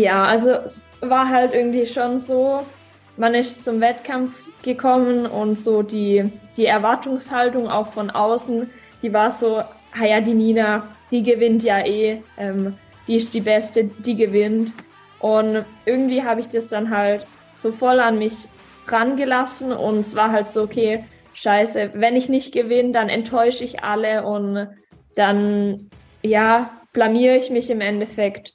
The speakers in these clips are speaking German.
Ja, also es war halt irgendwie schon so, man ist zum Wettkampf gekommen und so die, die Erwartungshaltung auch von außen, die war so, ah ja, die Nina, die gewinnt ja eh, ähm, die ist die Beste, die gewinnt. Und irgendwie habe ich das dann halt so voll an mich rangelassen und es war halt so, okay, scheiße, wenn ich nicht gewinne, dann enttäusche ich alle und dann, ja, blamiere ich mich im Endeffekt.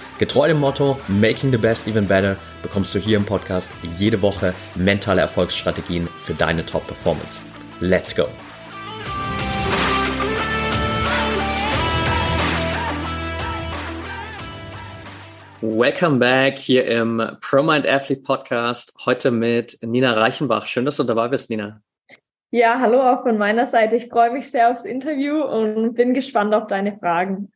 Getreu dem Motto Making the Best Even Better bekommst du hier im Podcast jede Woche mentale Erfolgsstrategien für deine Top-Performance. Let's go! Welcome back hier im ProMind Athlete Podcast. Heute mit Nina Reichenbach. Schön, dass du dabei bist, Nina. Ja, hallo auch von meiner Seite. Ich freue mich sehr aufs Interview und bin gespannt auf deine Fragen.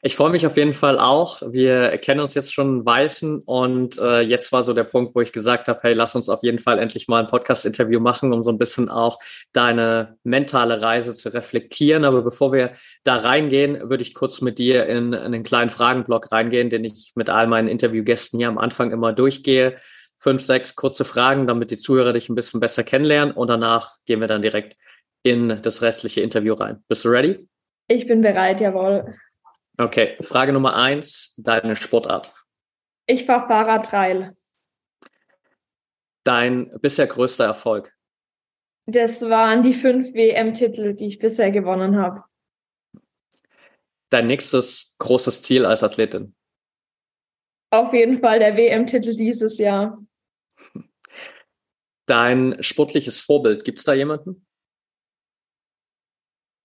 Ich freue mich auf jeden Fall auch. Wir kennen uns jetzt schon ein Weilchen und äh, jetzt war so der Punkt, wo ich gesagt habe, hey, lass uns auf jeden Fall endlich mal ein Podcast-Interview machen, um so ein bisschen auch deine mentale Reise zu reflektieren. Aber bevor wir da reingehen, würde ich kurz mit dir in, in einen kleinen Fragenblock reingehen, den ich mit all meinen Interviewgästen hier am Anfang immer durchgehe. Fünf, sechs kurze Fragen, damit die Zuhörer dich ein bisschen besser kennenlernen und danach gehen wir dann direkt in das restliche Interview rein. Bist du ready? Ich bin bereit, jawohl. Okay, Frage Nummer eins, deine Sportart. Ich fahre Fahrradtrail. Dein bisher größter Erfolg. Das waren die fünf WM-Titel, die ich bisher gewonnen habe. Dein nächstes großes Ziel als Athletin. Auf jeden Fall der WM-Titel dieses Jahr. Dein sportliches Vorbild, gibt es da jemanden?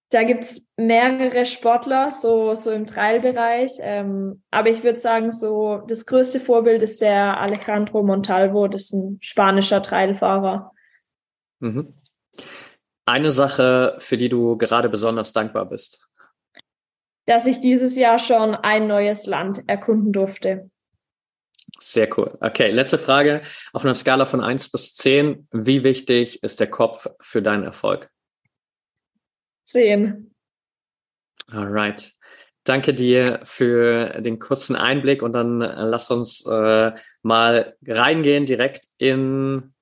Da gibt's mehrere Sportler, so, so im Trailbereich. Ähm, aber ich würde sagen, so das größte Vorbild ist der Alejandro Montalvo, das ist ein spanischer Trailfahrer. Mhm. Eine Sache, für die du gerade besonders dankbar bist. Dass ich dieses Jahr schon ein neues Land erkunden durfte. Sehr cool. Okay, letzte Frage. Auf einer Skala von eins bis zehn, wie wichtig ist der Kopf für deinen Erfolg? Zehn. Alright. Danke dir für den kurzen Einblick und dann äh, lass uns äh, mal reingehen direkt in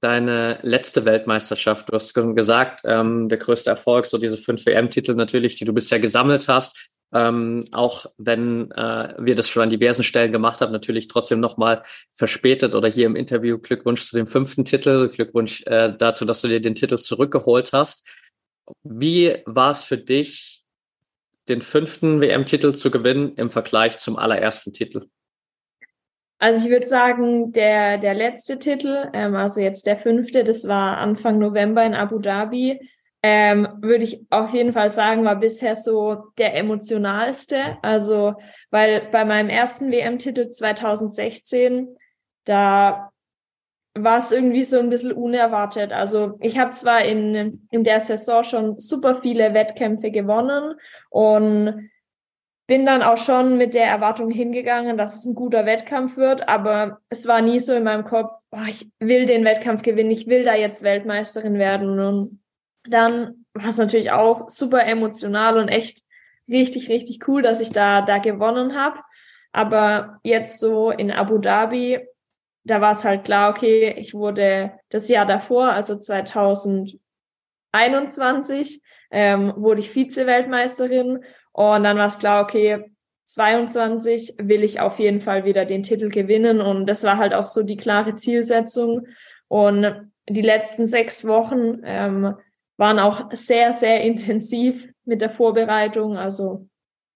deine letzte Weltmeisterschaft. Du hast gesagt, ähm, der größte Erfolg, so diese fünf WM-Titel natürlich, die du bisher gesammelt hast. Ähm, auch wenn äh, wir das schon an diversen Stellen gemacht haben, natürlich trotzdem nochmal verspätet oder hier im Interview Glückwunsch zu dem fünften Titel, Glückwunsch äh, dazu, dass du dir den Titel zurückgeholt hast. Wie war es für dich, den fünften WM-Titel zu gewinnen im Vergleich zum allerersten Titel? Also ich würde sagen, der, der letzte Titel, ähm, also jetzt der fünfte, das war Anfang November in Abu Dhabi, ähm, würde ich auf jeden Fall sagen, war bisher so der emotionalste. Also, weil bei meinem ersten WM-Titel 2016, da war es irgendwie so ein bisschen unerwartet. Also ich habe zwar in, in der Saison schon super viele Wettkämpfe gewonnen und bin dann auch schon mit der Erwartung hingegangen, dass es ein guter Wettkampf wird, aber es war nie so in meinem Kopf, oh, ich will den Wettkampf gewinnen, ich will da jetzt Weltmeisterin werden. Und dann war es natürlich auch super emotional und echt richtig, richtig cool, dass ich da, da gewonnen habe. Aber jetzt so in Abu Dhabi da war es halt klar, okay, ich wurde das Jahr davor, also 2021, ähm, wurde ich Vize-Weltmeisterin. Und dann war es klar, okay, 22 will ich auf jeden Fall wieder den Titel gewinnen. Und das war halt auch so die klare Zielsetzung. Und die letzten sechs Wochen ähm, waren auch sehr, sehr intensiv mit der Vorbereitung, also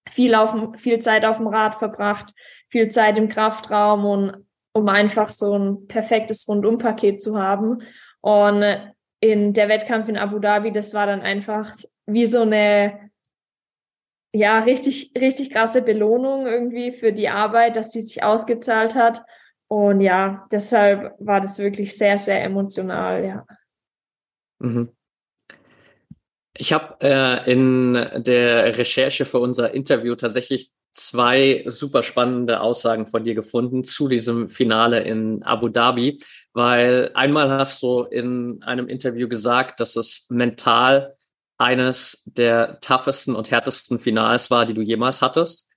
viel auf viel Zeit auf dem Rad verbracht, viel Zeit im Kraftraum. Und um einfach so ein perfektes Rundumpaket zu haben. Und in der Wettkampf in Abu Dhabi, das war dann einfach wie so eine ja, richtig, richtig krasse Belohnung irgendwie für die Arbeit, dass die sich ausgezahlt hat. Und ja, deshalb war das wirklich sehr, sehr emotional, ja. Mhm. Ich habe äh, in der Recherche für unser Interview tatsächlich zwei super spannende Aussagen von dir gefunden zu diesem Finale in Abu Dhabi, weil einmal hast du in einem Interview gesagt, dass es mental eines der toughesten und härtesten Finals war, die du jemals hattest.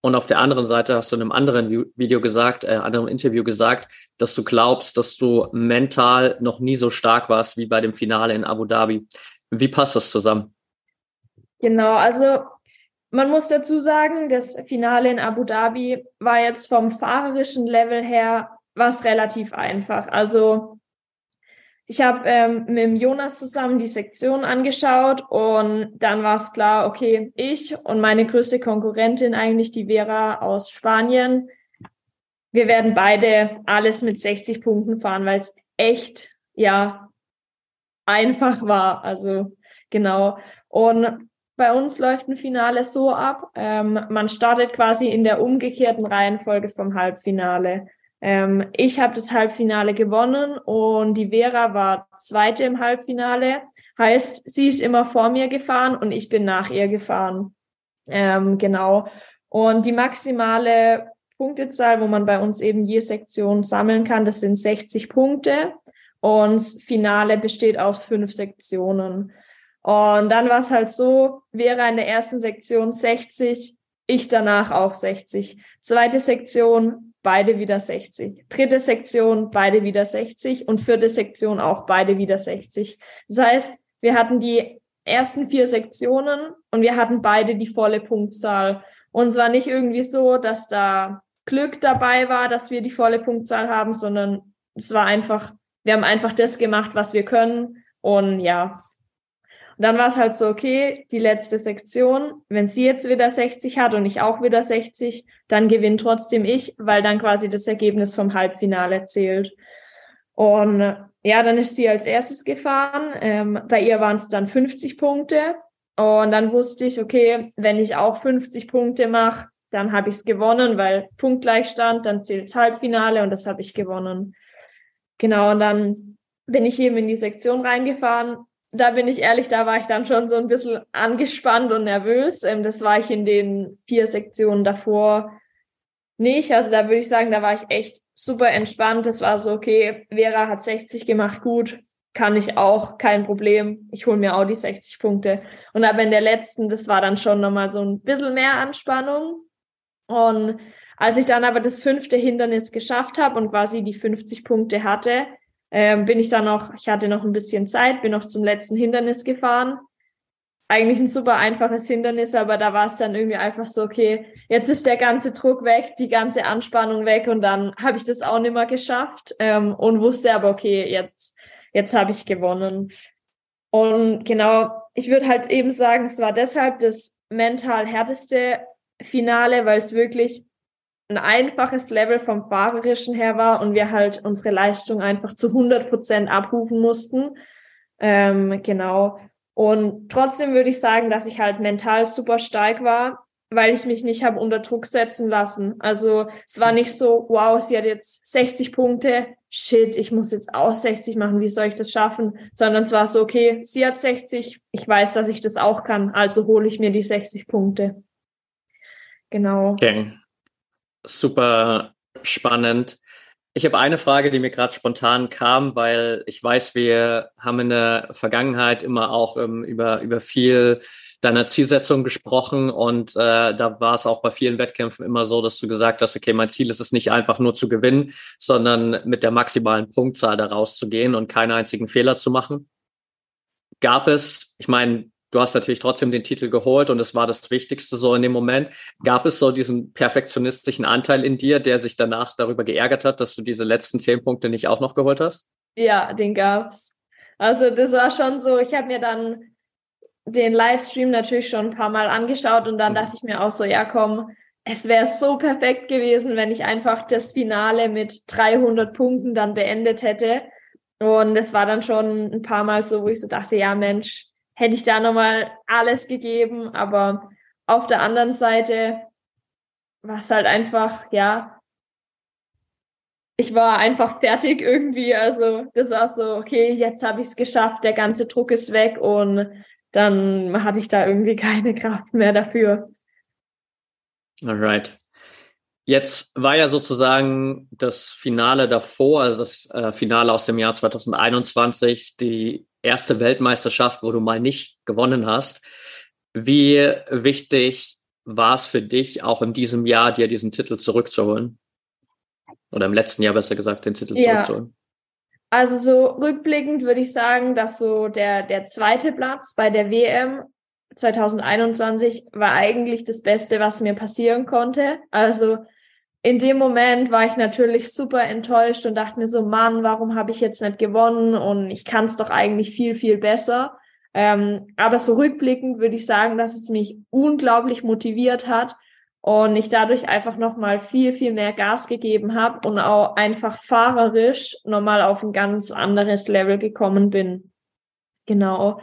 Und auf der anderen Seite hast du in einem anderen Video gesagt, äh, anderen Interview gesagt, dass du glaubst, dass du mental noch nie so stark warst wie bei dem Finale in Abu Dhabi. Wie passt das zusammen? Genau, also man muss dazu sagen, das Finale in Abu Dhabi war jetzt vom fahrerischen Level her was relativ einfach. Also ich habe ähm, mit Jonas zusammen die Sektion angeschaut und dann war es klar, okay, ich und meine größte Konkurrentin eigentlich, die Vera aus Spanien, wir werden beide alles mit 60 Punkten fahren, weil es echt, ja, einfach war. Also genau. Und bei uns läuft ein Finale so ab, ähm, man startet quasi in der umgekehrten Reihenfolge vom Halbfinale. Ähm, ich habe das Halbfinale gewonnen und die Vera war zweite im Halbfinale. Heißt, sie ist immer vor mir gefahren und ich bin nach ihr gefahren. Ähm, genau. Und die maximale Punktezahl, wo man bei uns eben je Sektion sammeln kann, das sind 60 Punkte. Und das Finale besteht aus fünf Sektionen. Und dann war es halt so, Vera in der ersten Sektion 60, ich danach auch 60. Zweite Sektion beide wieder 60. Dritte Sektion, beide wieder 60 und vierte Sektion auch beide wieder 60. Das heißt, wir hatten die ersten vier Sektionen und wir hatten beide die volle Punktzahl. Und es war nicht irgendwie so, dass da Glück dabei war, dass wir die volle Punktzahl haben, sondern es war einfach, wir haben einfach das gemacht, was wir können. Und ja, dann war es halt so, okay, die letzte Sektion, wenn sie jetzt wieder 60 hat und ich auch wieder 60, dann gewinnt trotzdem ich, weil dann quasi das Ergebnis vom Halbfinale zählt. Und ja, dann ist sie als erstes gefahren. Ähm, bei ihr waren es dann 50 Punkte. Und dann wusste ich, okay, wenn ich auch 50 Punkte mache, dann habe ich es gewonnen, weil Punktgleichstand, dann zählt Halbfinale und das habe ich gewonnen. Genau, und dann bin ich eben in die Sektion reingefahren da bin ich ehrlich, da war ich dann schon so ein bisschen angespannt und nervös. Ähm, das war ich in den vier Sektionen davor nicht. Also da würde ich sagen, da war ich echt super entspannt. Das war so, okay, Vera hat 60 gemacht, gut, kann ich auch, kein Problem. Ich hole mir auch die 60 Punkte. Und aber in der letzten, das war dann schon nochmal so ein bisschen mehr Anspannung. Und als ich dann aber das fünfte Hindernis geschafft habe und quasi die 50 Punkte hatte, ähm, bin ich dann noch, ich hatte noch ein bisschen Zeit, bin noch zum letzten Hindernis gefahren. Eigentlich ein super einfaches Hindernis, aber da war es dann irgendwie einfach so, okay, jetzt ist der ganze Druck weg, die ganze Anspannung weg und dann habe ich das auch nicht mehr geschafft ähm, und wusste aber, okay, jetzt, jetzt habe ich gewonnen. Und genau, ich würde halt eben sagen, es war deshalb das mental härteste Finale, weil es wirklich ein einfaches Level vom Fahrerischen her war und wir halt unsere Leistung einfach zu 100 Prozent abrufen mussten. Ähm, genau. Und trotzdem würde ich sagen, dass ich halt mental super stark war, weil ich mich nicht habe unter Druck setzen lassen. Also es war nicht so, wow, sie hat jetzt 60 Punkte, shit, ich muss jetzt auch 60 machen, wie soll ich das schaffen? Sondern es war so, okay, sie hat 60, ich weiß, dass ich das auch kann, also hole ich mir die 60 Punkte. Genau. Okay super spannend. Ich habe eine Frage, die mir gerade spontan kam, weil ich weiß, wir haben in der Vergangenheit immer auch ähm, über, über viel deiner Zielsetzung gesprochen und äh, da war es auch bei vielen Wettkämpfen immer so, dass du gesagt hast, okay, mein Ziel ist es nicht einfach nur zu gewinnen, sondern mit der maximalen Punktzahl da rauszugehen und keinen einzigen Fehler zu machen. Gab es, ich meine, du hast natürlich trotzdem den Titel geholt und es war das Wichtigste so in dem Moment. Gab es so diesen perfektionistischen Anteil in dir, der sich danach darüber geärgert hat, dass du diese letzten zehn Punkte nicht auch noch geholt hast? Ja, den gab's. Also das war schon so, ich habe mir dann den Livestream natürlich schon ein paar Mal angeschaut und dann mhm. dachte ich mir auch so, ja komm, es wäre so perfekt gewesen, wenn ich einfach das Finale mit 300 Punkten dann beendet hätte. Und es war dann schon ein paar Mal so, wo ich so dachte, ja Mensch, hätte ich da nochmal alles gegeben. Aber auf der anderen Seite war es halt einfach, ja, ich war einfach fertig irgendwie. Also das war so, okay, jetzt habe ich es geschafft, der ganze Druck ist weg und dann hatte ich da irgendwie keine Kraft mehr dafür. Alright. Jetzt war ja sozusagen das Finale davor, also das äh, Finale aus dem Jahr 2021, die erste Weltmeisterschaft, wo du mal nicht gewonnen hast. Wie wichtig war es für dich, auch in diesem Jahr dir diesen Titel zurückzuholen? Oder im letzten Jahr besser gesagt, den Titel ja. zurückzuholen? Also so rückblickend würde ich sagen, dass so der, der zweite Platz bei der WM 2021 war eigentlich das Beste, was mir passieren konnte. Also in dem Moment war ich natürlich super enttäuscht und dachte mir so, Mann, warum habe ich jetzt nicht gewonnen? Und ich kann es doch eigentlich viel, viel besser. Ähm, aber so rückblickend würde ich sagen, dass es mich unglaublich motiviert hat und ich dadurch einfach nochmal viel, viel mehr Gas gegeben habe und auch einfach fahrerisch nochmal auf ein ganz anderes Level gekommen bin. Genau.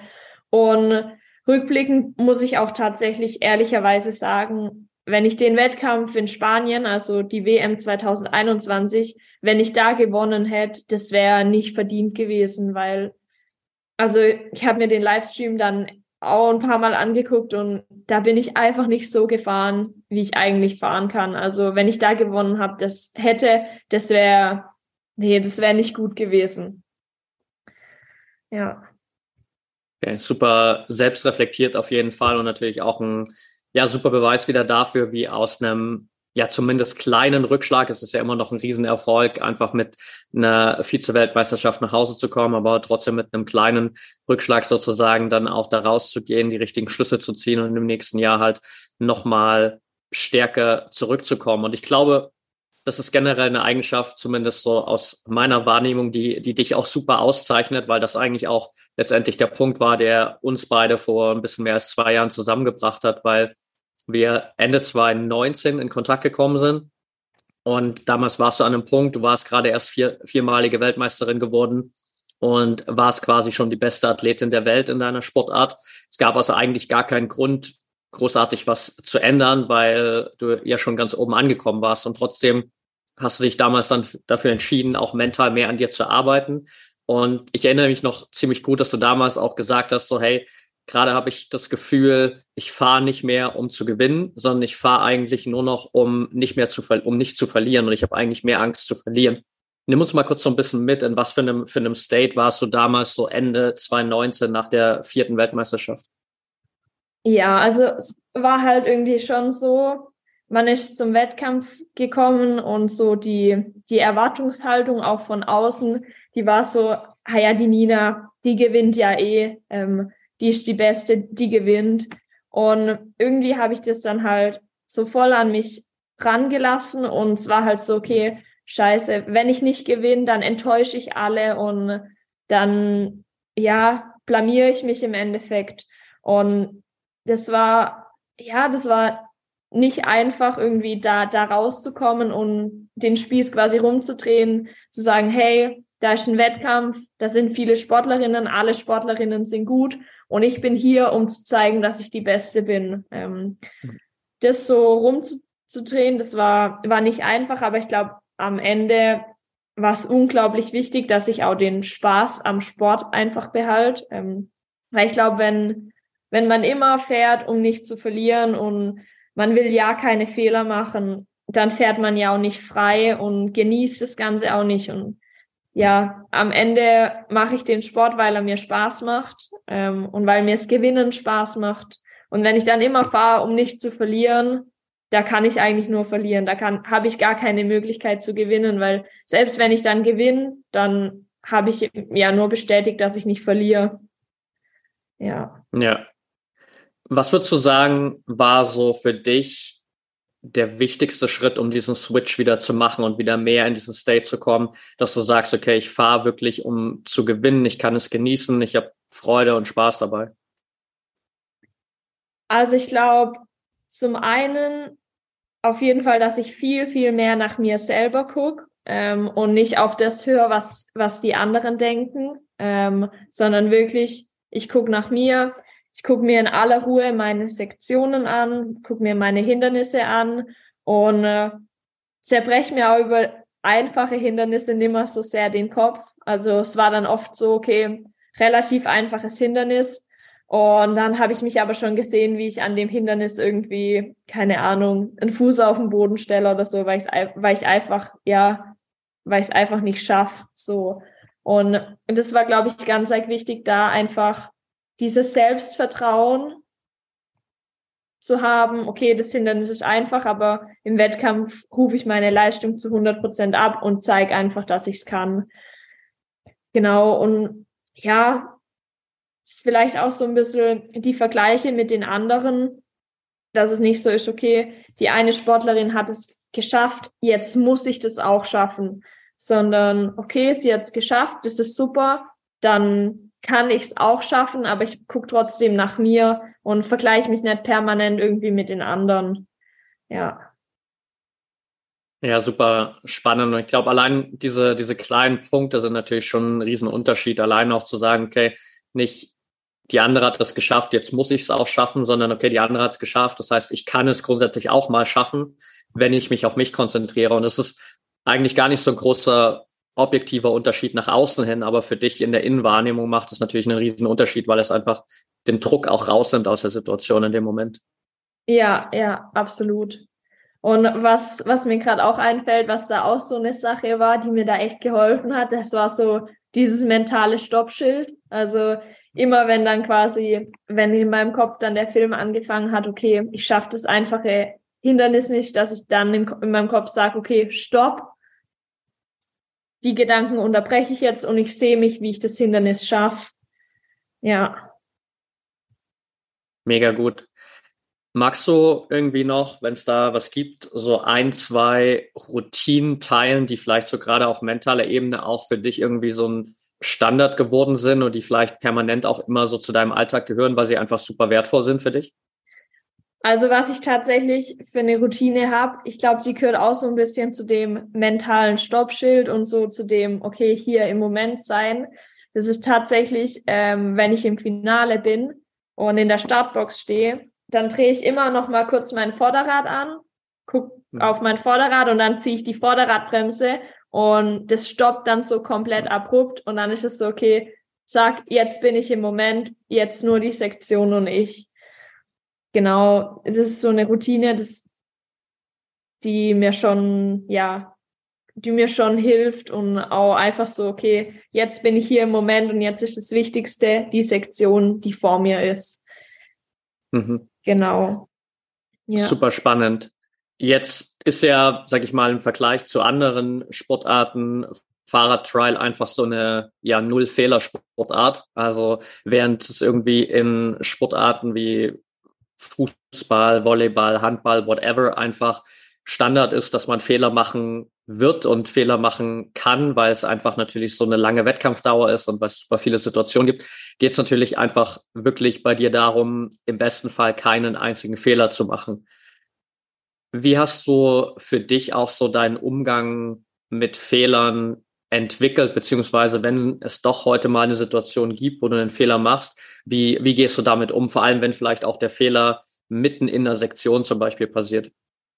Und rückblickend muss ich auch tatsächlich ehrlicherweise sagen, wenn ich den Wettkampf in Spanien, also die WM 2021, wenn ich da gewonnen hätte, das wäre nicht verdient gewesen, weil, also ich habe mir den Livestream dann auch ein paar Mal angeguckt und da bin ich einfach nicht so gefahren, wie ich eigentlich fahren kann. Also wenn ich da gewonnen habe, das hätte, das wäre, nee, das wäre nicht gut gewesen. Ja. Okay, super selbstreflektiert auf jeden Fall und natürlich auch ein ja, super Beweis wieder dafür, wie aus einem ja zumindest kleinen Rückschlag, es ist ja immer noch ein Riesenerfolg, einfach mit einer Vize-Weltmeisterschaft nach Hause zu kommen, aber trotzdem mit einem kleinen Rückschlag sozusagen dann auch da rauszugehen, die richtigen Schlüsse zu ziehen und im nächsten Jahr halt nochmal stärker zurückzukommen. Und ich glaube, das ist generell eine Eigenschaft, zumindest so aus meiner Wahrnehmung, die, die dich auch super auszeichnet, weil das eigentlich auch letztendlich der Punkt war, der uns beide vor ein bisschen mehr als zwei Jahren zusammengebracht hat, weil wir Ende 2019 in Kontakt gekommen sind. Und damals warst du an einem Punkt, du warst gerade erst vier, viermalige Weltmeisterin geworden und warst quasi schon die beste Athletin der Welt in deiner Sportart. Es gab also eigentlich gar keinen Grund, großartig was zu ändern, weil du ja schon ganz oben angekommen warst. Und trotzdem hast du dich damals dann dafür entschieden, auch mental mehr an dir zu arbeiten. Und ich erinnere mich noch ziemlich gut, dass du damals auch gesagt hast, so hey, Gerade habe ich das Gefühl, ich fahre nicht mehr, um zu gewinnen, sondern ich fahre eigentlich nur noch, um nicht mehr zu um nicht zu verlieren. Und ich habe eigentlich mehr Angst zu verlieren. Nimm uns mal kurz so ein bisschen mit, in was für einem, für einem State warst du damals so Ende 2019 nach der vierten Weltmeisterschaft? Ja, also es war halt irgendwie schon so, man ist zum Wettkampf gekommen und so die, die Erwartungshaltung auch von außen, die war so, ah ja, die Nina, die gewinnt ja eh. Ähm, die ist die Beste, die gewinnt. Und irgendwie habe ich das dann halt so voll an mich rangelassen und es war halt so, okay, scheiße, wenn ich nicht gewinne, dann enttäusche ich alle und dann, ja, blamiere ich mich im Endeffekt. Und das war, ja, das war nicht einfach, irgendwie da, da rauszukommen und den Spieß quasi rumzudrehen, zu sagen, hey, da ist ein Wettkampf, da sind viele Sportlerinnen, alle Sportlerinnen sind gut und ich bin hier, um zu zeigen, dass ich die Beste bin. Ähm, das so rumzudrehen, das war, war nicht einfach, aber ich glaube, am Ende war es unglaublich wichtig, dass ich auch den Spaß am Sport einfach behalte. Ähm, weil ich glaube, wenn, wenn man immer fährt, um nicht zu verlieren und man will ja keine Fehler machen, dann fährt man ja auch nicht frei und genießt das Ganze auch nicht. Und ja, am Ende mache ich den Sport, weil er mir Spaß macht ähm, und weil mir es Gewinnen Spaß macht. Und wenn ich dann immer fahre, um nicht zu verlieren, da kann ich eigentlich nur verlieren. Da kann habe ich gar keine Möglichkeit zu gewinnen, weil selbst wenn ich dann gewinne, dann habe ich ja nur bestätigt, dass ich nicht verliere. Ja. Ja. Was würdest du sagen, war so für dich der wichtigste Schritt, um diesen Switch wieder zu machen und wieder mehr in diesen State zu kommen, dass du sagst, okay, ich fahre wirklich, um zu gewinnen, ich kann es genießen, ich habe Freude und Spaß dabei? Also ich glaube, zum einen auf jeden Fall, dass ich viel, viel mehr nach mir selber gucke ähm, und nicht auf das höre, was, was die anderen denken, ähm, sondern wirklich, ich gucke nach mir, ich gucke mir in aller Ruhe meine Sektionen an, gucke mir meine Hindernisse an und äh, zerbreche mir auch über einfache Hindernisse nicht mehr so sehr den Kopf. Also es war dann oft so, okay, relativ einfaches Hindernis. Und dann habe ich mich aber schon gesehen, wie ich an dem Hindernis irgendwie, keine Ahnung, einen Fuß auf den Boden stelle oder so, weil ich weil ich einfach, ja, weil ich es einfach nicht schaff. So. Und das war, glaube ich, ganz like, wichtig, da einfach dieses Selbstvertrauen zu haben, okay, das Hindernis ist einfach, aber im Wettkampf rufe ich meine Leistung zu 100 Prozent ab und zeige einfach, dass ich es kann. Genau, und ja, ist vielleicht auch so ein bisschen die Vergleiche mit den anderen, dass es nicht so ist, okay, die eine Sportlerin hat es geschafft, jetzt muss ich das auch schaffen, sondern okay, sie hat es geschafft, das ist super, dann kann ich es auch schaffen, aber ich gucke trotzdem nach mir und vergleiche mich nicht permanent irgendwie mit den anderen. Ja. Ja, super spannend. Und ich glaube, allein diese, diese kleinen Punkte sind natürlich schon ein Riesenunterschied. Allein auch zu sagen, okay, nicht die andere hat es geschafft, jetzt muss ich es auch schaffen, sondern okay, die andere hat es geschafft. Das heißt, ich kann es grundsätzlich auch mal schaffen, wenn ich mich auf mich konzentriere. Und es ist eigentlich gar nicht so ein großer objektiver Unterschied nach außen hin, aber für dich in der Innenwahrnehmung macht es natürlich einen riesen Unterschied, weil es einfach den Druck auch rausnimmt aus der Situation in dem Moment. Ja, ja, absolut. Und was, was mir gerade auch einfällt, was da auch so eine Sache war, die mir da echt geholfen hat, das war so dieses mentale Stoppschild. Also immer wenn dann quasi, wenn in meinem Kopf dann der Film angefangen hat, okay, ich schaffe das einfache Hindernis nicht, dass ich dann in, in meinem Kopf sage, okay, stopp, die Gedanken unterbreche ich jetzt und ich sehe mich, wie ich das Hindernis schaffe. Ja. Mega gut. Magst du irgendwie noch, wenn es da was gibt, so ein, zwei Routinen teilen, die vielleicht so gerade auf mentaler Ebene auch für dich irgendwie so ein Standard geworden sind und die vielleicht permanent auch immer so zu deinem Alltag gehören, weil sie einfach super wertvoll sind für dich? Also was ich tatsächlich für eine Routine habe, ich glaube, die gehört auch so ein bisschen zu dem mentalen Stoppschild und so zu dem, okay, hier im Moment sein. Das ist tatsächlich, ähm, wenn ich im Finale bin und in der Startbox stehe, dann drehe ich immer noch mal kurz mein Vorderrad an, guck mhm. auf mein Vorderrad und dann ziehe ich die Vorderradbremse und das stoppt dann so komplett abrupt und dann ist es so, okay, zack, jetzt bin ich im Moment, jetzt nur die Sektion und ich genau, das ist so eine Routine, das, die mir schon, ja, die mir schon hilft und auch einfach so, okay, jetzt bin ich hier im Moment und jetzt ist das Wichtigste die Sektion, die vor mir ist. Mhm. Genau. Ja. Super spannend. Jetzt ist ja, sag ich mal, im Vergleich zu anderen Sportarten Fahrradtrial einfach so eine ja Null-Fehler-Sportart. Also während es irgendwie in Sportarten wie Fußball, Volleyball, Handball, whatever einfach Standard ist, dass man Fehler machen wird und Fehler machen kann, weil es einfach natürlich so eine lange Wettkampfdauer ist und weil es super viele Situationen gibt, geht es natürlich einfach wirklich bei dir darum, im besten Fall keinen einzigen Fehler zu machen. Wie hast du für dich auch so deinen Umgang mit Fehlern entwickelt, beziehungsweise wenn es doch heute mal eine Situation gibt, wo du einen Fehler machst, wie, wie gehst du damit um? Vor allem, wenn vielleicht auch der Fehler mitten in der Sektion zum Beispiel passiert.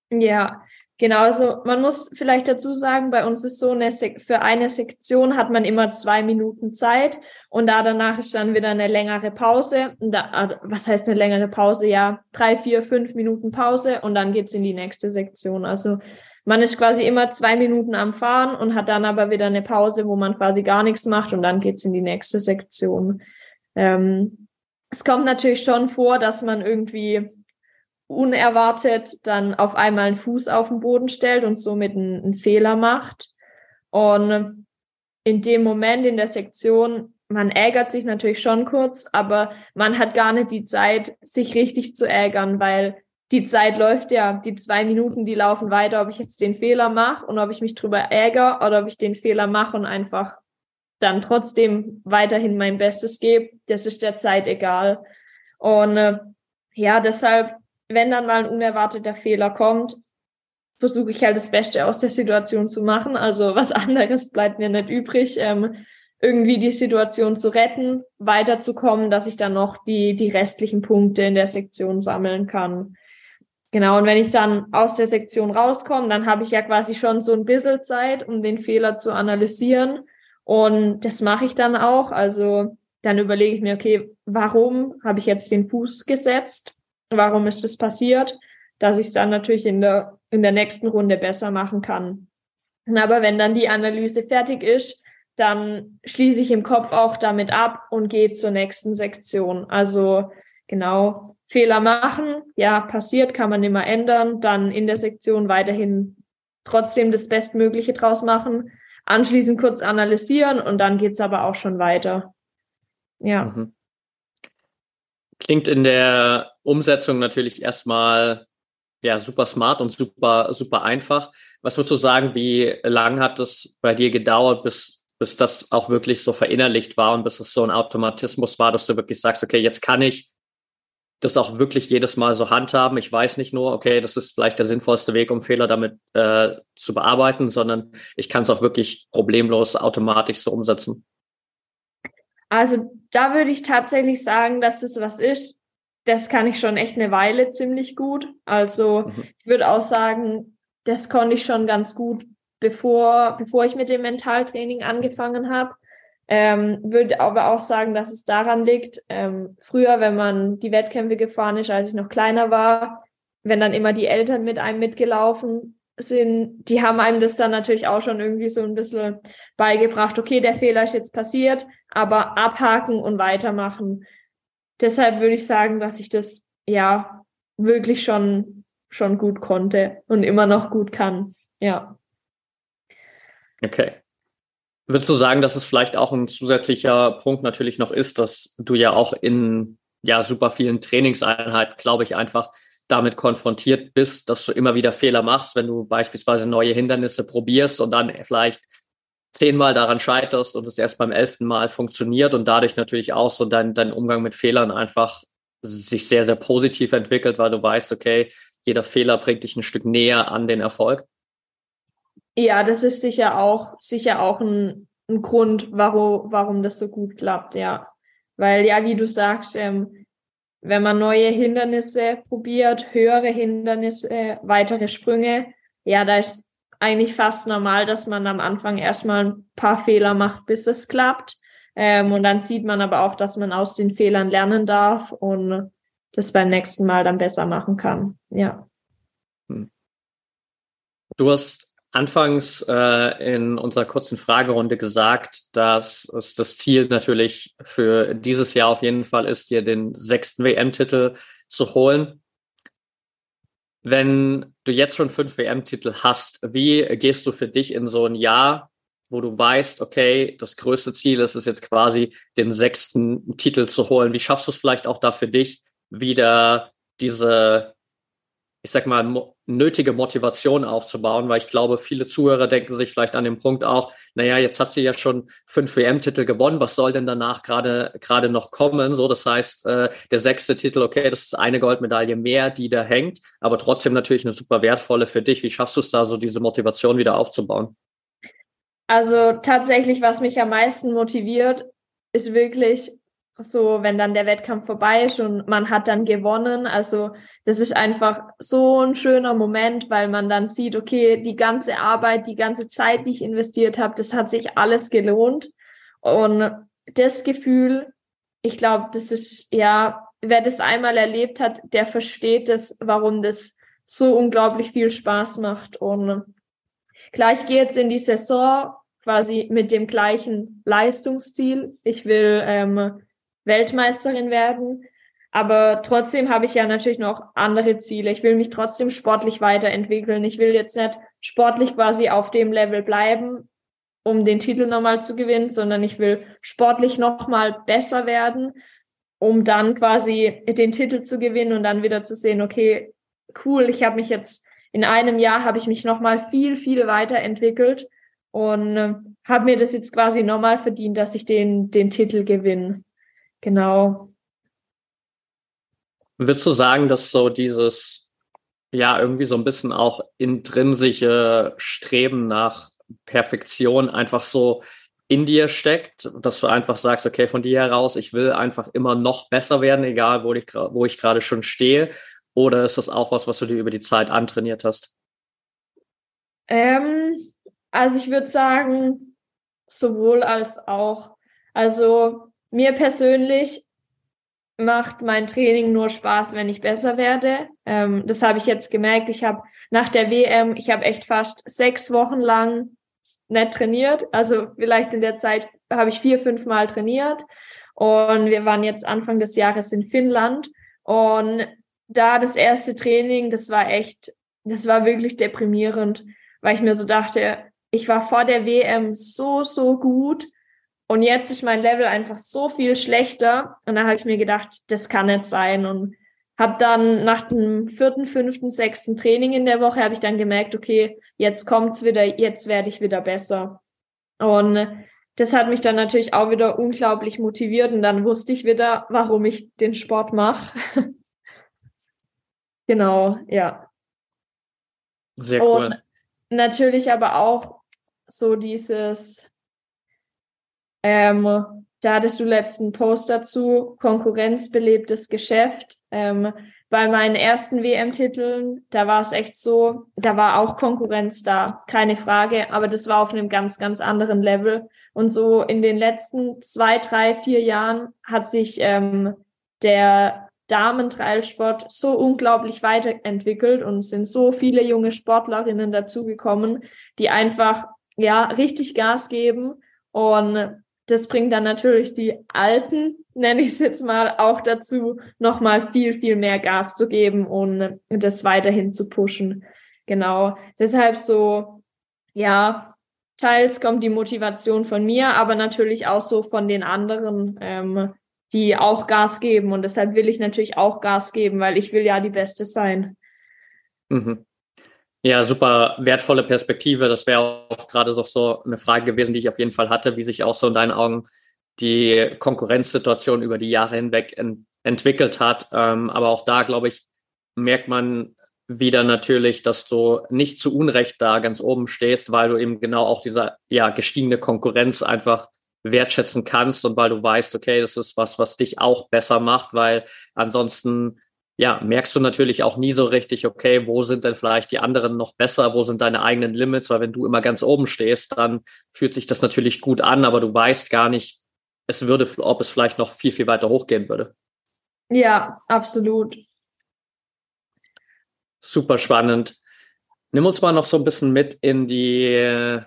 Ja, genau. Also man muss vielleicht dazu sagen, bei uns ist so eine für eine Sektion hat man immer zwei Minuten Zeit und da danach ist dann wieder eine längere Pause. Da, also, was heißt eine längere Pause? Ja, drei, vier, fünf Minuten Pause und dann geht's in die nächste Sektion. Also man ist quasi immer zwei Minuten am Fahren und hat dann aber wieder eine Pause, wo man quasi gar nichts macht und dann geht's in die nächste Sektion. Ähm, es kommt natürlich schon vor, dass man irgendwie unerwartet dann auf einmal einen Fuß auf den Boden stellt und somit einen, einen Fehler macht. Und in dem Moment in der Sektion, man ärgert sich natürlich schon kurz, aber man hat gar nicht die Zeit, sich richtig zu ärgern, weil die Zeit läuft ja, die zwei Minuten, die laufen weiter, ob ich jetzt den Fehler mache und ob ich mich drüber ärgere oder ob ich den Fehler mache und einfach dann trotzdem weiterhin mein Bestes gebe, das ist der Zeit egal. Und äh, ja, deshalb, wenn dann mal ein unerwarteter Fehler kommt, versuche ich halt das Beste aus der Situation zu machen. Also was anderes bleibt mir nicht übrig. Ähm, irgendwie die Situation zu retten, weiterzukommen, dass ich dann noch die, die restlichen Punkte in der Sektion sammeln kann. Genau, und wenn ich dann aus der Sektion rauskomme, dann habe ich ja quasi schon so ein bisschen Zeit, um den Fehler zu analysieren. Und das mache ich dann auch. Also dann überlege ich mir, okay, warum habe ich jetzt den Fuß gesetzt? Warum ist das passiert? Dass ich es dann natürlich in der, in der nächsten Runde besser machen kann. Aber wenn dann die Analyse fertig ist, dann schließe ich im Kopf auch damit ab und gehe zur nächsten Sektion. Also genau, Fehler machen, ja, passiert, kann man immer ändern, dann in der Sektion weiterhin trotzdem das Bestmögliche draus machen, anschließend kurz analysieren und dann geht's aber auch schon weiter. Ja. Mhm. Klingt in der Umsetzung natürlich erstmal ja super smart und super super einfach. Was würdest du sagen, wie lang hat es bei dir gedauert, bis bis das auch wirklich so verinnerlicht war und bis es so ein Automatismus war, dass du wirklich sagst, okay, jetzt kann ich das auch wirklich jedes Mal so handhaben. Ich weiß nicht nur, okay, das ist vielleicht der sinnvollste Weg, um Fehler damit äh, zu bearbeiten, sondern ich kann es auch wirklich problemlos automatisch so umsetzen. Also da würde ich tatsächlich sagen, dass das was ist. Das kann ich schon echt eine Weile ziemlich gut. Also mhm. ich würde auch sagen, das konnte ich schon ganz gut, bevor, bevor ich mit dem Mentaltraining angefangen habe. Ähm, würde aber auch sagen, dass es daran liegt, ähm, früher, wenn man die Wettkämpfe gefahren ist, als ich noch kleiner war, wenn dann immer die Eltern mit einem mitgelaufen sind, die haben einem das dann natürlich auch schon irgendwie so ein bisschen beigebracht, okay, der Fehler ist jetzt passiert, aber abhaken und weitermachen. Deshalb würde ich sagen, dass ich das ja wirklich schon, schon gut konnte und immer noch gut kann. Ja. Okay. Würdest du sagen, dass es vielleicht auch ein zusätzlicher Punkt natürlich noch ist, dass du ja auch in ja super vielen Trainingseinheiten, glaube ich, einfach damit konfrontiert bist, dass du immer wieder Fehler machst, wenn du beispielsweise neue Hindernisse probierst und dann vielleicht zehnmal daran scheiterst und es erst beim elften Mal funktioniert und dadurch natürlich auch so dein, dein Umgang mit Fehlern einfach sich sehr, sehr positiv entwickelt, weil du weißt, okay, jeder Fehler bringt dich ein Stück näher an den Erfolg. Ja, das ist sicher auch, sicher auch ein, ein Grund, warum, warum das so gut klappt, ja. Weil ja, wie du sagst, ähm, wenn man neue Hindernisse probiert, höhere Hindernisse, weitere Sprünge, ja, da ist eigentlich fast normal, dass man am Anfang erstmal ein paar Fehler macht, bis es klappt. Ähm, und dann sieht man aber auch, dass man aus den Fehlern lernen darf und das beim nächsten Mal dann besser machen kann. Ja. Hm. Du hast anfangs äh, in unserer kurzen Fragerunde gesagt, dass es das Ziel natürlich für dieses Jahr auf jeden Fall ist, dir den sechsten WM-Titel zu holen. Wenn du jetzt schon fünf WM-Titel hast, wie gehst du für dich in so ein Jahr, wo du weißt, okay, das größte Ziel ist es jetzt quasi, den sechsten Titel zu holen? Wie schaffst du es vielleicht auch da für dich, wieder diese ich sag mal, nötige Motivation aufzubauen, weil ich glaube, viele Zuhörer denken sich vielleicht an dem Punkt auch, naja, jetzt hat sie ja schon fünf WM-Titel gewonnen, was soll denn danach gerade gerade noch kommen? So, das heißt, äh, der sechste Titel, okay, das ist eine Goldmedaille mehr, die da hängt, aber trotzdem natürlich eine super wertvolle für dich. Wie schaffst du es da, so diese Motivation wieder aufzubauen? Also tatsächlich, was mich am meisten motiviert, ist wirklich so, wenn dann der Wettkampf vorbei ist und man hat dann gewonnen. Also das ist einfach so ein schöner Moment, weil man dann sieht, okay, die ganze Arbeit, die ganze Zeit, die ich investiert habe, das hat sich alles gelohnt. Und das Gefühl, ich glaube, das ist ja, wer das einmal erlebt hat, der versteht es, warum das so unglaublich viel Spaß macht. Und klar, ich gehe jetzt in die Saison quasi mit dem gleichen Leistungsziel. Ich will ähm, Weltmeisterin werden. Aber trotzdem habe ich ja natürlich noch andere Ziele. Ich will mich trotzdem sportlich weiterentwickeln. Ich will jetzt nicht sportlich quasi auf dem Level bleiben, um den Titel nochmal zu gewinnen, sondern ich will sportlich nochmal besser werden, um dann quasi den Titel zu gewinnen und dann wieder zu sehen, okay, cool, ich habe mich jetzt in einem Jahr habe ich mich nochmal viel, viel weiterentwickelt und äh, habe mir das jetzt quasi nochmal verdient, dass ich den, den Titel gewinne. Genau. Würdest du sagen, dass so dieses, ja, irgendwie so ein bisschen auch intrinsische Streben nach Perfektion einfach so in dir steckt, dass du einfach sagst, okay, von dir heraus, ich will einfach immer noch besser werden, egal wo ich, wo ich gerade schon stehe? Oder ist das auch was, was du dir über die Zeit antrainiert hast? Ähm, also ich würde sagen, sowohl als auch. Also mir persönlich macht mein Training nur Spaß, wenn ich besser werde. Ähm, das habe ich jetzt gemerkt. Ich habe nach der WM, ich habe echt fast sechs Wochen lang nicht trainiert. Also vielleicht in der Zeit habe ich vier, fünf Mal trainiert. Und wir waren jetzt Anfang des Jahres in Finnland. Und da das erste Training, das war echt, das war wirklich deprimierend, weil ich mir so dachte, ich war vor der WM so, so gut und jetzt ist mein Level einfach so viel schlechter. Und dann habe ich mir gedacht, das kann nicht sein. Und habe dann nach dem vierten, fünften, sechsten Training in der Woche habe ich dann gemerkt, okay, jetzt kommt's wieder, jetzt werde ich wieder besser. Und das hat mich dann natürlich auch wieder unglaublich motiviert und dann wusste ich wieder, warum ich den Sport mache. genau, ja. Sehr cool. Und natürlich aber auch so dieses ähm, da hattest du letzten Post dazu, konkurrenzbelebtes Geschäft. Ähm, bei meinen ersten WM-Titeln, da war es echt so, da war auch Konkurrenz da, keine Frage, aber das war auf einem ganz, ganz anderen Level. Und so in den letzten zwei, drei, vier Jahren hat sich ähm, der Damen-Trailsport so unglaublich weiterentwickelt und sind so viele junge Sportlerinnen dazugekommen, die einfach ja richtig Gas geben und das bringt dann natürlich die Alten, nenne ich es jetzt mal, auch dazu, nochmal viel, viel mehr Gas zu geben und das weiterhin zu pushen. Genau. Deshalb so, ja, teils kommt die Motivation von mir, aber natürlich auch so von den anderen, ähm, die auch Gas geben. Und deshalb will ich natürlich auch Gas geben, weil ich will ja die Beste sein. Mhm. Ja, super wertvolle Perspektive. Das wäre auch gerade so, so eine Frage gewesen, die ich auf jeden Fall hatte, wie sich auch so in deinen Augen die Konkurrenzsituation über die Jahre hinweg ent entwickelt hat. Ähm, aber auch da, glaube ich, merkt man wieder natürlich, dass du nicht zu Unrecht da ganz oben stehst, weil du eben genau auch diese ja, gestiegene Konkurrenz einfach wertschätzen kannst und weil du weißt, okay, das ist was, was dich auch besser macht, weil ansonsten ja, merkst du natürlich auch nie so richtig, okay, wo sind denn vielleicht die anderen noch besser, wo sind deine eigenen Limits, weil wenn du immer ganz oben stehst, dann fühlt sich das natürlich gut an, aber du weißt gar nicht, es würde, ob es vielleicht noch viel, viel weiter hochgehen würde. Ja, absolut. Super spannend. Nimm uns mal noch so ein bisschen mit in die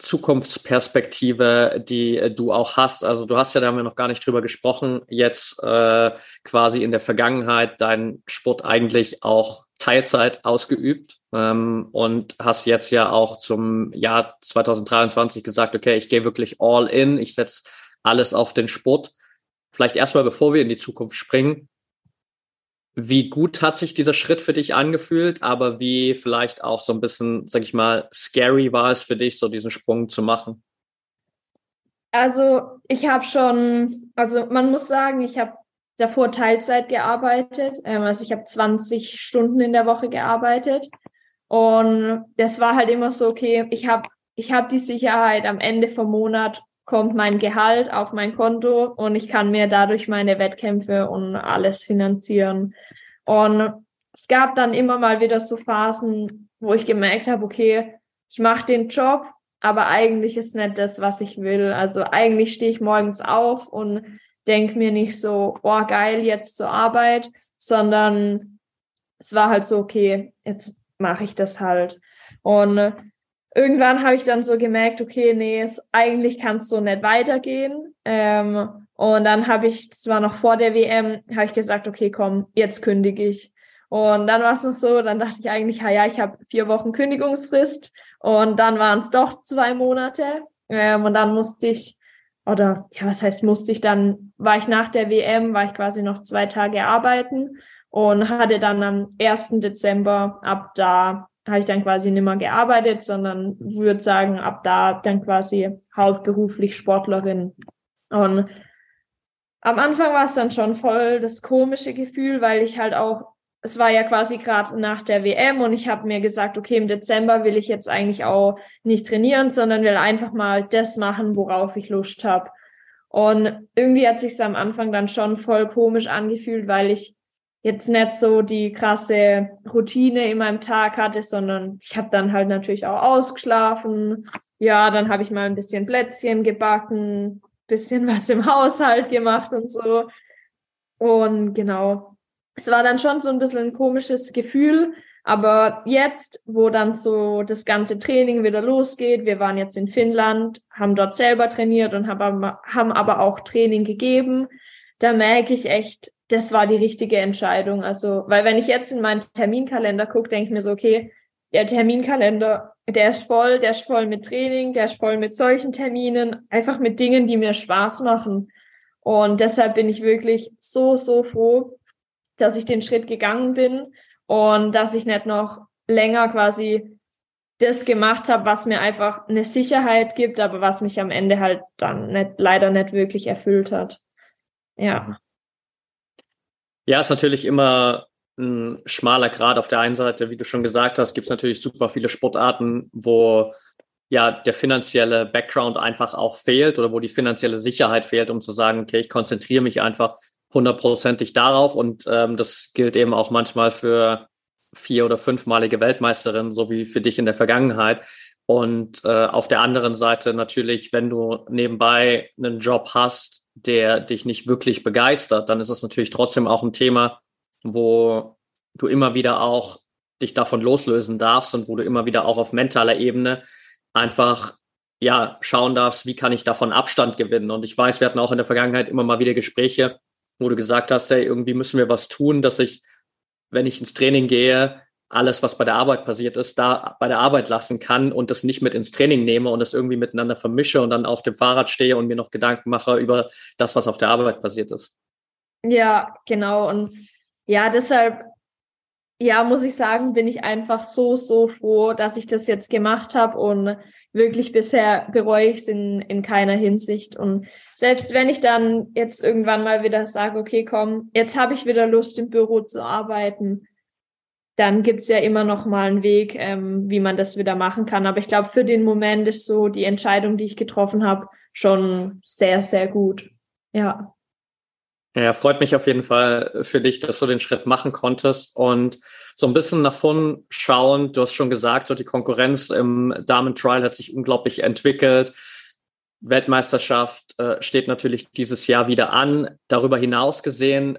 Zukunftsperspektive, die äh, du auch hast. Also du hast ja, da haben wir noch gar nicht drüber gesprochen, jetzt äh, quasi in der Vergangenheit deinen Sport eigentlich auch Teilzeit ausgeübt ähm, und hast jetzt ja auch zum Jahr 2023 gesagt, okay, ich gehe wirklich all in, ich setze alles auf den Sport. Vielleicht erstmal, bevor wir in die Zukunft springen, wie gut hat sich dieser Schritt für dich angefühlt, aber wie vielleicht auch so ein bisschen, sag ich mal, scary war es für dich, so diesen Sprung zu machen? Also ich habe schon, also man muss sagen, ich habe davor Teilzeit gearbeitet. Ähm, also ich habe 20 Stunden in der Woche gearbeitet. Und das war halt immer so, okay, ich habe ich hab die Sicherheit, am Ende vom Monat kommt mein Gehalt auf mein Konto und ich kann mir dadurch meine Wettkämpfe und alles finanzieren. Und es gab dann immer mal wieder so Phasen, wo ich gemerkt habe, okay, ich mache den Job, aber eigentlich ist nicht das, was ich will. Also eigentlich stehe ich morgens auf und denke mir nicht so, oh geil, jetzt zur Arbeit, sondern es war halt so, okay, jetzt mache ich das halt. Und irgendwann habe ich dann so gemerkt, okay, nee, es, eigentlich kann es so nicht weitergehen. Ähm, und dann habe ich, das war noch vor der WM, habe ich gesagt, okay, komm, jetzt kündige ich. Und dann war es noch so, dann dachte ich eigentlich, ja, ich habe vier Wochen Kündigungsfrist und dann waren es doch zwei Monate. Ähm, und dann musste ich, oder ja, was heißt musste ich, dann war ich nach der WM, war ich quasi noch zwei Tage arbeiten und hatte dann am 1. Dezember ab da habe ich dann quasi nicht mehr gearbeitet, sondern würde sagen, ab da dann quasi hauptberuflich Sportlerin. Und am Anfang war es dann schon voll das komische Gefühl, weil ich halt auch es war ja quasi gerade nach der WM und ich habe mir gesagt, okay, im Dezember will ich jetzt eigentlich auch nicht trainieren, sondern will einfach mal das machen, worauf ich Lust habe. Und irgendwie hat sich am Anfang dann schon voll komisch angefühlt, weil ich jetzt nicht so die krasse Routine in meinem Tag hatte, sondern ich habe dann halt natürlich auch ausgeschlafen. Ja, dann habe ich mal ein bisschen Plätzchen gebacken, bisschen was im Haushalt gemacht und so. Und genau, es war dann schon so ein bisschen ein komisches Gefühl. Aber jetzt, wo dann so das ganze Training wieder losgeht, wir waren jetzt in Finnland, haben dort selber trainiert und haben, haben aber auch Training gegeben, da merke ich echt, das war die richtige Entscheidung. Also, weil wenn ich jetzt in meinen Terminkalender gucke, denke ich mir so, okay, der Terminkalender, der ist voll, der ist voll mit Training, der ist voll mit solchen Terminen, einfach mit Dingen, die mir Spaß machen. Und deshalb bin ich wirklich so, so froh, dass ich den Schritt gegangen bin und dass ich nicht noch länger quasi das gemacht habe, was mir einfach eine Sicherheit gibt, aber was mich am Ende halt dann nicht, leider nicht wirklich erfüllt hat. Ja. Ja, ist natürlich immer ein schmaler Grad. Auf der einen Seite, wie du schon gesagt hast, gibt es natürlich super viele Sportarten, wo ja der finanzielle Background einfach auch fehlt oder wo die finanzielle Sicherheit fehlt, um zu sagen, okay, ich konzentriere mich einfach hundertprozentig darauf. Und ähm, das gilt eben auch manchmal für vier- oder fünfmalige Weltmeisterin, so wie für dich in der Vergangenheit. Und äh, auf der anderen Seite natürlich, wenn du nebenbei einen Job hast, der dich nicht wirklich begeistert, dann ist es natürlich trotzdem auch ein Thema, wo du immer wieder auch dich davon loslösen darfst und wo du immer wieder auch auf mentaler Ebene einfach ja schauen darfst, wie kann ich davon Abstand gewinnen. Und ich weiß, wir hatten auch in der Vergangenheit immer mal wieder Gespräche, wo du gesagt hast, hey, irgendwie müssen wir was tun, dass ich, wenn ich ins Training gehe, alles, was bei der Arbeit passiert ist, da bei der Arbeit lassen kann und das nicht mit ins Training nehme und das irgendwie miteinander vermische und dann auf dem Fahrrad stehe und mir noch Gedanken mache über das, was auf der Arbeit passiert ist. Ja, genau. Und ja, deshalb, ja, muss ich sagen, bin ich einfach so, so froh, dass ich das jetzt gemacht habe und wirklich bisher bereue ich es in, in keiner Hinsicht. Und selbst wenn ich dann jetzt irgendwann mal wieder sage, okay, komm, jetzt habe ich wieder Lust im Büro zu arbeiten, dann gibt's ja immer noch mal einen Weg, ähm, wie man das wieder machen kann. Aber ich glaube, für den Moment ist so die Entscheidung, die ich getroffen habe, schon sehr, sehr gut. Ja. Ja, freut mich auf jeden Fall für dich, dass du den Schritt machen konntest und so ein bisschen nach vorn schauen. Du hast schon gesagt, so die Konkurrenz im Damen-Trial hat sich unglaublich entwickelt. Weltmeisterschaft äh, steht natürlich dieses Jahr wieder an. Darüber hinaus gesehen,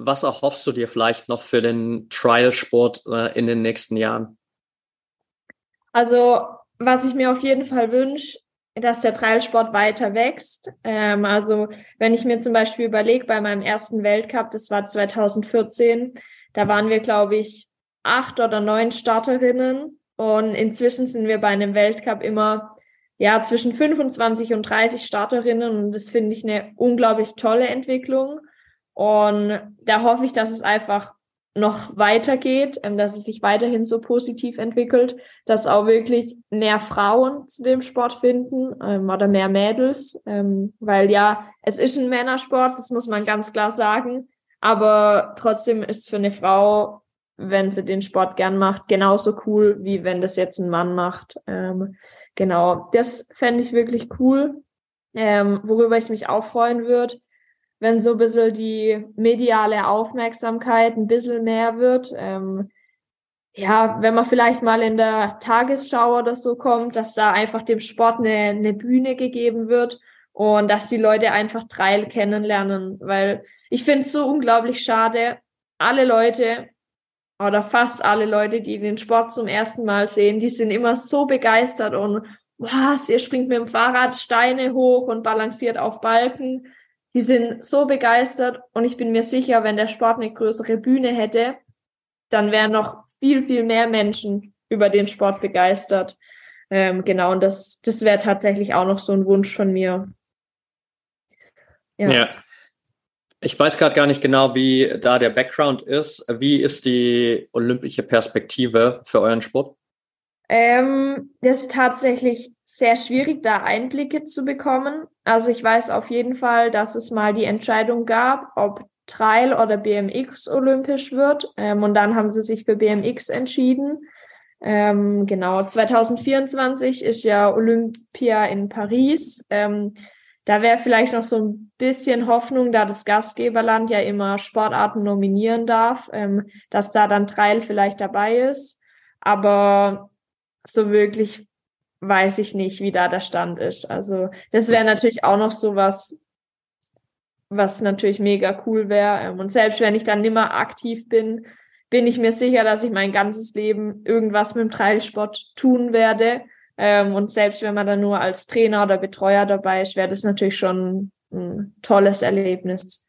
was erhoffst du dir vielleicht noch für den Trial-Sport äh, in den nächsten Jahren? Also, was ich mir auf jeden Fall wünsche, dass der Trialsport weiter wächst. Ähm, also wenn ich mir zum Beispiel überlege, bei meinem ersten Weltcup, das war 2014, da waren wir, glaube ich, acht oder neun Starterinnen und inzwischen sind wir bei einem Weltcup immer ja zwischen 25 und 30 Starterinnen und das finde ich eine unglaublich tolle Entwicklung. Und da hoffe ich, dass es einfach noch weitergeht, dass es sich weiterhin so positiv entwickelt, dass auch wirklich mehr Frauen zu dem Sport finden ähm, oder mehr Mädels, ähm, weil ja, es ist ein Männersport, das muss man ganz klar sagen, aber trotzdem ist für eine Frau, wenn sie den Sport gern macht, genauso cool, wie wenn das jetzt ein Mann macht. Ähm, genau, das fände ich wirklich cool, ähm, worüber ich mich auch freuen würde wenn so ein bisschen die mediale Aufmerksamkeit ein bisschen mehr wird. Ähm, ja, wenn man vielleicht mal in der Tagesschau oder so kommt, dass da einfach dem Sport eine, eine Bühne gegeben wird und dass die Leute einfach Trail kennenlernen, weil ich finde es so unglaublich schade, alle Leute oder fast alle Leute, die den Sport zum ersten Mal sehen, die sind immer so begeistert und was, ihr springt mit dem Fahrrad Steine hoch und balanciert auf Balken die sind so begeistert und ich bin mir sicher, wenn der Sport eine größere Bühne hätte, dann wären noch viel, viel mehr Menschen über den Sport begeistert. Ähm, genau, und das, das wäre tatsächlich auch noch so ein Wunsch von mir. Ja. ja. Ich weiß gerade gar nicht genau, wie da der Background ist. Wie ist die olympische Perspektive für euren Sport? Ähm, das ist tatsächlich sehr schwierig, da Einblicke zu bekommen. Also ich weiß auf jeden Fall, dass es mal die Entscheidung gab, ob Trail oder BMX olympisch wird. Ähm, und dann haben sie sich für BMX entschieden. Ähm, genau, 2024 ist ja Olympia in Paris. Ähm, da wäre vielleicht noch so ein bisschen Hoffnung, da das Gastgeberland ja immer Sportarten nominieren darf, ähm, dass da dann Trail vielleicht dabei ist. Aber so wirklich weiß ich nicht, wie da der Stand ist. Also das wäre natürlich auch noch so was, was natürlich mega cool wäre. Ähm, und selbst wenn ich dann nimmer aktiv bin, bin ich mir sicher, dass ich mein ganzes Leben irgendwas mit dem Trailsport tun werde. Ähm, und selbst wenn man dann nur als Trainer oder Betreuer dabei ist, wäre das natürlich schon ein tolles Erlebnis.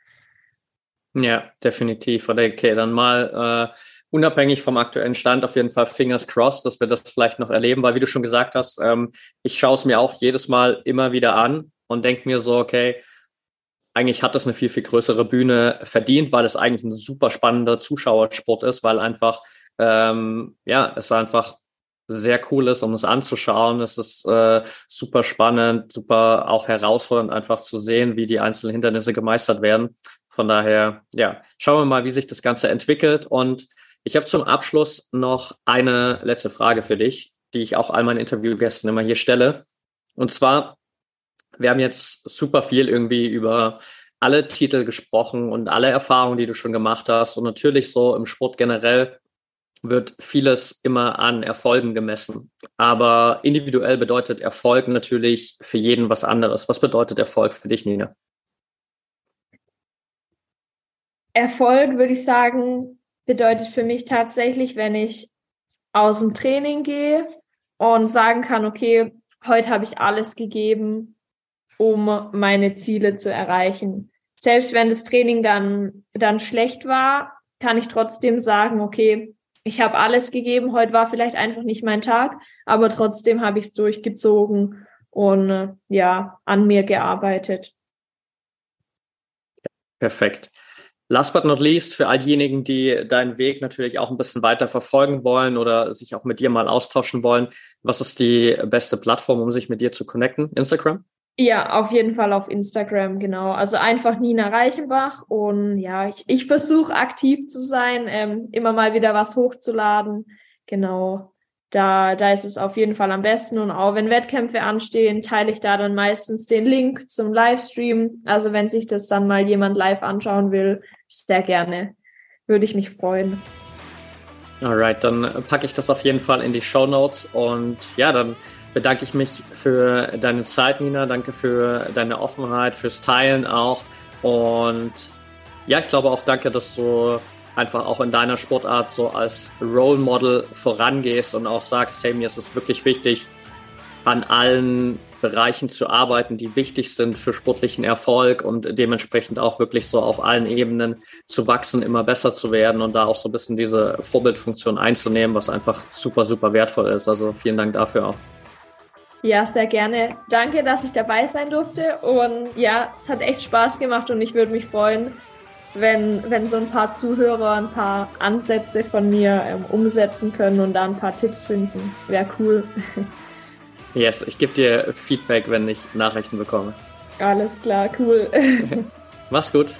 Ja, definitiv. Oder okay, dann mal äh, unabhängig vom aktuellen Stand auf jeden Fall Fingers crossed, dass wir das vielleicht noch erleben, weil wie du schon gesagt hast, ähm, ich schaue es mir auch jedes Mal immer wieder an und denke mir so, okay, eigentlich hat das eine viel, viel größere Bühne verdient, weil es eigentlich ein super spannender Zuschauersport ist, weil einfach, ähm, ja, es einfach sehr cool ist, um es anzuschauen. Es ist äh, super spannend, super auch herausfordernd, einfach zu sehen, wie die einzelnen Hindernisse gemeistert werden. Von daher, ja, schauen wir mal, wie sich das Ganze entwickelt. Und ich habe zum Abschluss noch eine letzte Frage für dich, die ich auch all meinen Interviewgästen immer hier stelle. Und zwar, wir haben jetzt super viel irgendwie über alle Titel gesprochen und alle Erfahrungen, die du schon gemacht hast. Und natürlich so im Sport generell wird vieles immer an Erfolgen gemessen. Aber individuell bedeutet Erfolg natürlich für jeden was anderes. Was bedeutet Erfolg für dich, Nina? Erfolg würde ich sagen, bedeutet für mich tatsächlich, wenn ich aus dem Training gehe und sagen kann, okay, heute habe ich alles gegeben, um meine Ziele zu erreichen. Selbst wenn das Training dann, dann schlecht war, kann ich trotzdem sagen, okay, ich habe alles gegeben, heute war vielleicht einfach nicht mein Tag, aber trotzdem habe ich es durchgezogen und äh, ja, an mir gearbeitet. Perfekt. Last but not least, für all diejenigen, die deinen Weg natürlich auch ein bisschen weiter verfolgen wollen oder sich auch mit dir mal austauschen wollen, was ist die beste Plattform, um sich mit dir zu connecten? Instagram? Ja, auf jeden Fall auf Instagram, genau. Also einfach Nina Reichenbach und ja, ich, ich versuche aktiv zu sein, ähm, immer mal wieder was hochzuladen. Genau da, da ist es auf jeden Fall am besten. Und auch wenn Wettkämpfe anstehen, teile ich da dann meistens den Link zum Livestream. Also wenn sich das dann mal jemand live anschauen will, sehr gerne. Würde ich mich freuen. Alright, dann packe ich das auf jeden Fall in die Show Notes und ja, dann bedanke ich mich für deine Zeit, Nina. Danke für deine Offenheit, fürs Teilen auch. Und ja, ich glaube auch danke, dass du einfach auch in deiner Sportart so als Role Model vorangehst und auch sagst, hey, mir ist es wirklich wichtig, an allen Bereichen zu arbeiten, die wichtig sind für sportlichen Erfolg und dementsprechend auch wirklich so auf allen Ebenen zu wachsen, immer besser zu werden und da auch so ein bisschen diese Vorbildfunktion einzunehmen, was einfach super, super wertvoll ist. Also vielen Dank dafür auch. Ja, sehr gerne. Danke, dass ich dabei sein durfte. Und ja, es hat echt Spaß gemacht und ich würde mich freuen, wenn, wenn so ein paar Zuhörer ein paar Ansätze von mir ähm, umsetzen können und da ein paar Tipps finden. Wäre cool. Yes, ich gebe dir Feedback, wenn ich Nachrichten bekomme. Alles klar, cool. Mach's gut.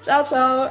Ciao, ciao.